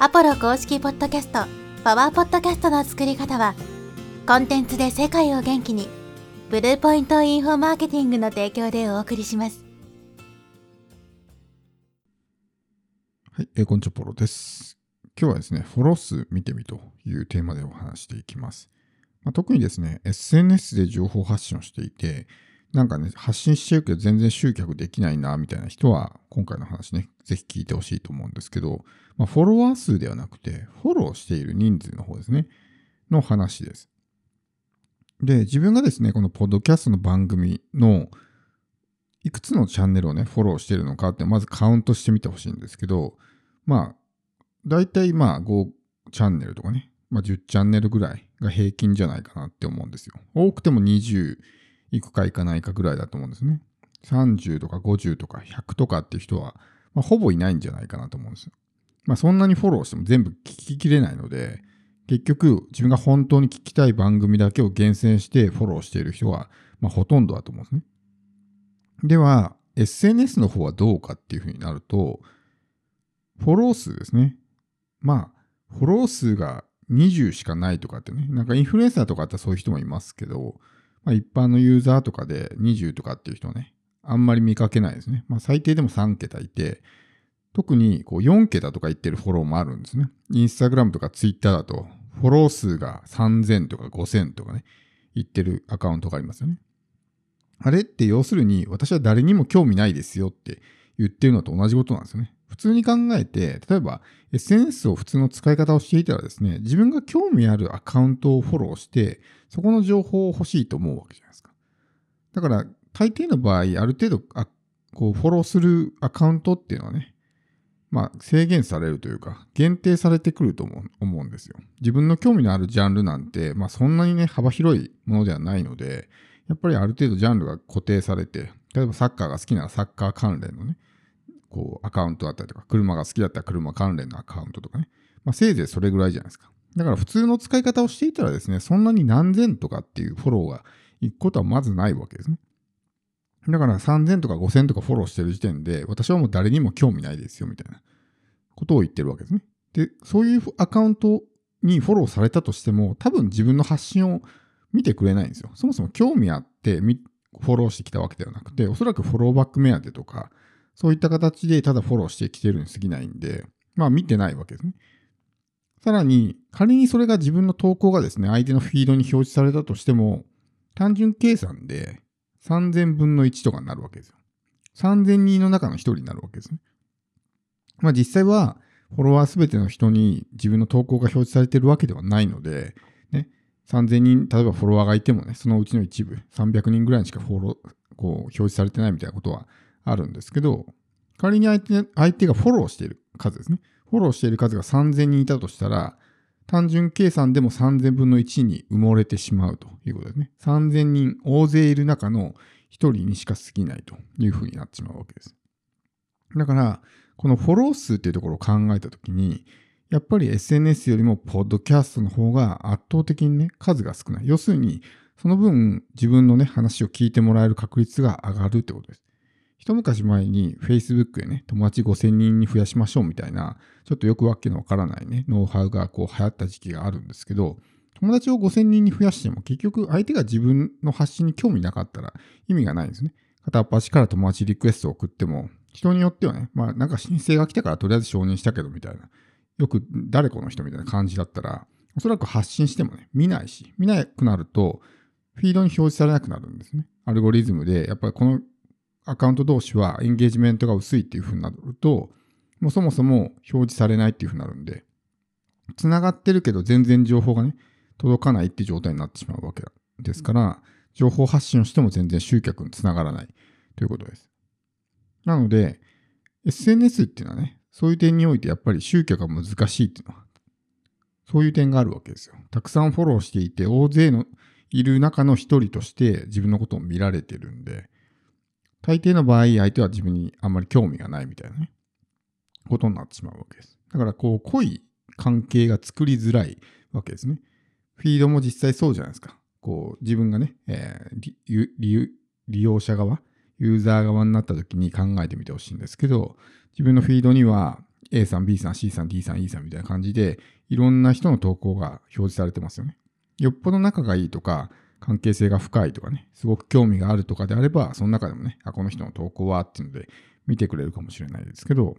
アポロ公式ポッドキャスト、パワーポッドキャストの作り方は、コンテンツで世界を元気に、ブルーポイントインフォマーケティングの提供でお送りします。はい、えーこんにちは、ポロです。今日はですね、フォロー数見てみというテーマでお話していきます。まあ、特にですね、SNS で情報発信をしていて、なんかね、発信してるけど全然集客できないな、みたいな人は、今回の話ね、ぜひ聞いてほしいと思うんですけど、まあ、フォロワー数ではなくて、フォローしている人数の方ですね、の話です。で、自分がですね、このポッドキャストの番組のいくつのチャンネルをね、フォローしているのかって、まずカウントしてみてほしいんですけど、まあ、大体まあ5チャンネルとかね、まあ10チャンネルぐらいが平均じゃないかなって思うんですよ。多くても20いくかいかないかぐらいだと思うんですね。30とか50とか100とかっていう人は、まあ、ほぼいないんじゃないかなと思うんですよ。まあそんなにフォローしても全部聞ききれないので、結局自分が本当に聞きたい番組だけを厳選してフォローしている人は、まあほとんどだと思うんですね。では、SNS の方はどうかっていうふうになると、フォロー数ですね。まあ、フォロー数が20しかないとかってね、なんかインフルエンサーとかあってそういう人もいますけど、まあ、一般のユーザーとかで20とかっていう人はね、あんまり見かけないですね。まあ、最低でも3桁いて、特にこう4桁とか言ってるフォローもあるんですね。インスタグラムとかツイッターだと、フォロー数が3000とか5000とかね、言ってるアカウントがありますよね。あれって要するに、私は誰にも興味ないですよって言ってるのと同じことなんですよね。普通に考えて、例えば SNS を普通の使い方をしていたらですね、自分が興味あるアカウントをフォローして、そこの情報を欲しいと思うわけじゃないですか。だから、大抵の場合、ある程度あこうフォローするアカウントっていうのはね、まあ、制限されるというか、限定されてくると思うんですよ。自分の興味のあるジャンルなんて、まあ、そんなにね、幅広いものではないので、やっぱりある程度ジャンルが固定されて、例えばサッカーが好きならサッカー関連のね、こうアカウントだったりとか、車が好きだったら車関連のアカウントとかね。まあ、せいぜいそれぐらいじゃないですか。だから普通の使い方をしていたらですね、そんなに何千とかっていうフォローが行くことはまずないわけですね。だから3000とか5000とかフォローしてる時点で、私はもう誰にも興味ないですよ、みたいなことを言ってるわけですね。で、そういうアカウントにフォローされたとしても、多分自分の発信を見てくれないんですよ。そもそも興味あってフォローしてきたわけではなくて、おそらくフォローバック目当てとか、そういった形でただフォローしてきてるに過ぎないんで、まあ見てないわけですね。さらに、仮にそれが自分の投稿がですね、相手のフィードに表示されたとしても、単純計算で3000分の1とかになるわけですよ。3000人の中の1人になるわけですね。まあ実際は、フォロワーすべての人に自分の投稿が表示されてるわけではないので、ね、3000人、例えばフォロワーがいてもね、そのうちの一部、300人ぐらいにしかフォロー、こう、表示されてないみたいなことはあるんですけど、仮に相手相手がフォローしている数ですね。フォローしている数が3000人いたとしたら、単純計算でも3000分の1に埋もれてしまうということですね。3000人大勢いる中の1人にしか過ぎないというふうになってしまうわけです。だから、このフォロー数っていうところを考えたときに、やっぱり SNS よりもポッドキャストの方が圧倒的にね、数が少ない。要するに、その分自分のね、話を聞いてもらえる確率が上がるってことです。一昔前に Facebook でね、友達5000人に増やしましょうみたいな、ちょっとよくわけのわからないね、ノウハウがこう流行った時期があるんですけど、友達を5000人に増やしても結局相手が自分の発信に興味なかったら意味がないんですね。片っ端から友達リクエストを送っても、人によってはね、まあなんか申請が来たからとりあえず承認したけどみたいな、よく誰この人みたいな感じだったら、おそらく発信してもね、見ないし、見なくなると、フィードに表示されなくなるんですね。アルゴリズムで、やっぱりこのアカウント同士はエンゲージメントが薄いっていう風になると、もうそもそも表示されないっていう風になるんで、繋がってるけど全然情報がね、届かないって状態になってしまうわけですから、情報発信をしても全然集客につながらないということです。なので、SNS っていうのはね、そういう点においてやっぱり集客が難しいっていうのは、そういう点があるわけですよ。たくさんフォローしていて、大勢のいる中の一人として自分のことを見られてるんで、大抵の場合、相手は自分にあんまり興味がないみたいなね、ことになってしまうわけです。だから、こう、濃い関係が作りづらいわけですね。フィードも実際そうじゃないですか。こう、自分がね、えー利用者側、ユーザー側になった時に考えてみてほしいんですけど、自分のフィードには A さん、B さん、C さん、D さん、E さんみたいな感じで、いろんな人の投稿が表示されてますよね。よっぽど仲がいいとか、関係性が深いとかね、すごく興味があるとかであれば、その中でもね、あ、この人の投稿はっていうので見てくれるかもしれないですけど、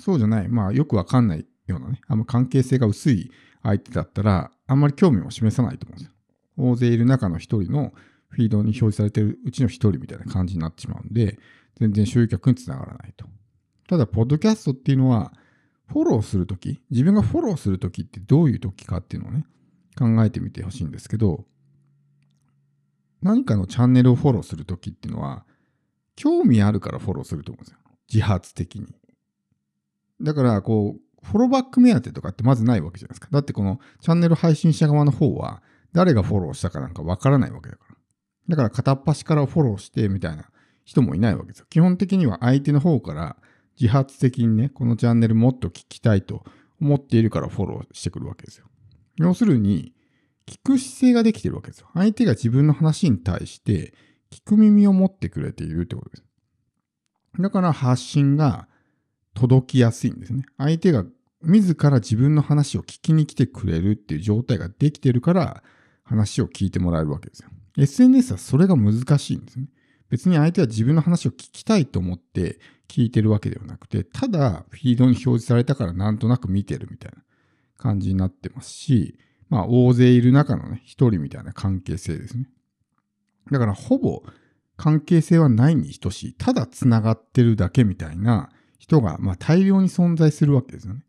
そうじゃない、まあよくわかんないようなね、あんま関係性が薄い相手だったら、あんまり興味も示さないと思うんですよ。大勢いる中の一人のフィードに表示されてるうちの一人みたいな感じになってしまうんで、全然集客につながらないと。ただ、ポッドキャストっていうのは、フォローするとき、自分がフォローするときってどういうときかっていうのをね、考えてみてほしいんですけど、何かのチャンネルをフォローするときっていうのは、興味あるからフォローすると思うんですよ。自発的に。だから、こう、フォローバック目当てとかってまずないわけじゃないですか。だってこのチャンネル配信者側の方は、誰がフォローしたかなんかわからないわけだから。だから片っ端からフォローしてみたいな人もいないわけですよ。基本的には相手の方から自発的にね、このチャンネルもっと聞きたいと思っているからフォローしてくるわけですよ。要するに、聞く姿勢ができてるわけですよ。相手が自分の話に対して聞く耳を持ってくれているってことです。だから発信が届きやすいんですね。相手が自ら自分の話を聞きに来てくれるっていう状態ができてるから話を聞いてもらえるわけですよ。SNS はそれが難しいんですね。別に相手は自分の話を聞きたいと思って聞いてるわけではなくて、ただフィードに表示されたからなんとなく見てるみたいな感じになってますし、まあ大勢いる中のね、一人みたいな関係性ですね。だからほぼ関係性はないに等しい。ただ繋がってるだけみたいな人が、まあ、大量に存在するわけですよね。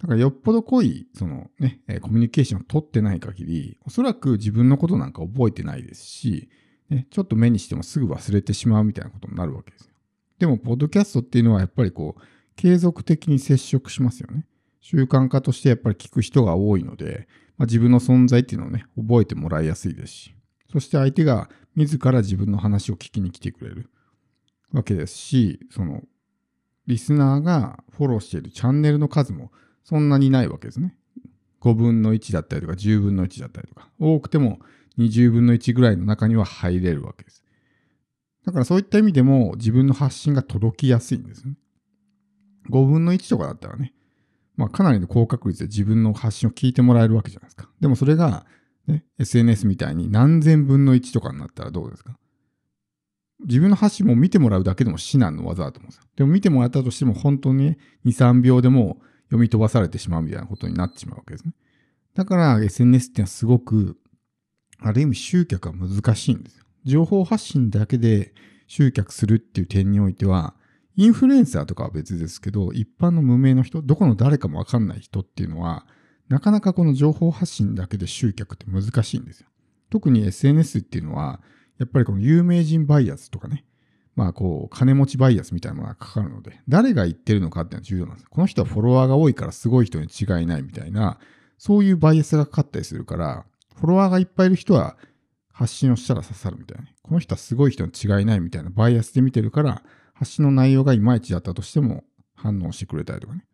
だからよっぽど濃い、そのね、コミュニケーションを取ってない限り、おそらく自分のことなんか覚えてないですし、ね、ちょっと目にしてもすぐ忘れてしまうみたいなことになるわけですよ。でも、ポッドキャストっていうのはやっぱりこう、継続的に接触しますよね。習慣化としてやっぱり聞く人が多いので、まあ、自分の存在っていうのをね、覚えてもらいやすいですし、そして相手が自ら自分の話を聞きに来てくれるわけですし、その、リスナーがフォローしているチャンネルの数もそんなにないわけですね。5分の1だったりとか10分の1だったりとか、多くても20分の1ぐらいの中には入れるわけです。だからそういった意味でも自分の発信が届きやすいんですね。5分の1とかだったらね、まあかなりの高確率で自分の発信を聞いてもらえるわけじゃないですか。でもそれが、ね、SNS みたいに何千分の1とかになったらどうですか自分の発信も見てもらうだけでも至難の技だと思うんですよ。でも見てもらったとしても本当にね、2、3秒でも読み飛ばされてしまうみたいなことになってしまうわけですね。だから SNS ってのはすごく、ある意味集客は難しいんですよ。情報発信だけで集客するっていう点においては、インフルエンサーとかは別ですけど、一般の無名の人、どこの誰かもわかんない人っていうのは、なかなかこの情報発信だけで集客って難しいんですよ。特に SNS っていうのは、やっぱりこの有名人バイアスとかね、まあこう、金持ちバイアスみたいなものがかかるので、誰が言ってるのかっていうのは重要なんです。この人はフォロワーが多いからすごい人に違いないみたいな、そういうバイアスがかかったりするから、フォロワーがいっぱいいる人は発信をしたら刺さるみたいな、この人はすごい人に違いないみたいなバイアスで見てるから、発信の内容がいまいちだったとしても反応してくれたりとかね。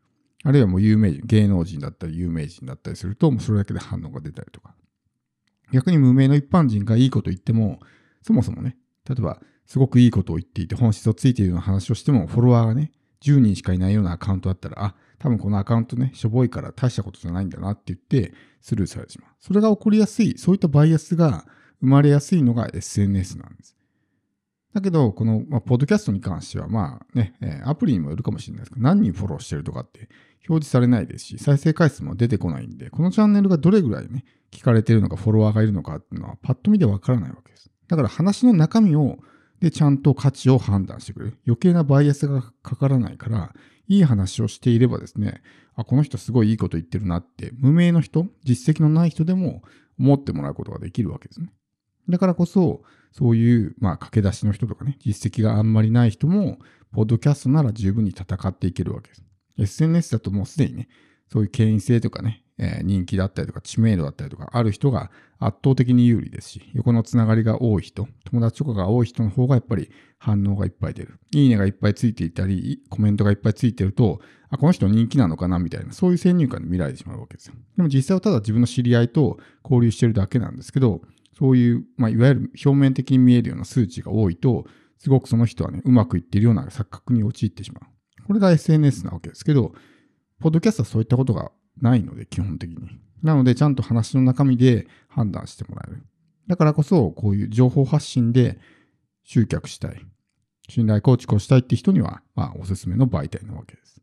あるいはもう有名人、芸能人だったり有名人だったりすると、もうそれだけで反応が出たりとか。逆に無名の一般人がいいこと言っても、そもそもね、例えばすごくいいことを言っていて本質をついているような話をしても、フォロワーがね、10人しかいないようなアカウントだったら、あ、多分このアカウントね、しょぼいから大したことじゃないんだなって言ってスルーされてしまう。それが起こりやすい、そういったバイアスが生まれやすいのが SNS なんです。だけど、この、まあ、ポッドキャストに関しては、まあね、えアプリにもよるかもしれないですけど、何人フォローしてるとかって表示されないですし、再生回数も出てこないんで、このチャンネルがどれぐらいね、聞かれてるのか、フォロワーがいるのかっていうのは、パッと見でわからないわけです。だから話の中身を、で、ちゃんと価値を判断してくれる。余計なバイアスがかからないから、いい話をしていればですね、あ、この人すごいいいこと言ってるなって、無名の人、実績のない人でも思ってもらうことができるわけですね。だからこそ、そういう、まあ、駆け出しの人とかね、実績があんまりない人も、ポッドキャストなら十分に戦っていけるわけです。SNS だともうすでにね、そういう権威性とかね、えー、人気だったりとか知名度だったりとかある人が圧倒的に有利ですし、横のつながりが多い人、友達とかが多い人の方がやっぱり反応がいっぱい出る。いいねがいっぱいついていたり、コメントがいっぱいついてると、あ、この人人気なのかなみたいな、そういう先入観で見られてしまうわけですよ。でも実際はただ自分の知り合いと交流してるだけなんですけど、そういう、まあ、いわゆる表面的に見えるような数値が多いと、すごくその人はね、うまくいっているような錯覚に陥ってしまう。これが SNS なわけですけど、ポッドキャストはそういったことがないので、基本的に。なので、ちゃんと話の中身で判断してもらえる。だからこそ、こういう情報発信で集客したい。信頼構築をしたいって人には、まあ、おすすめの媒体なわけです。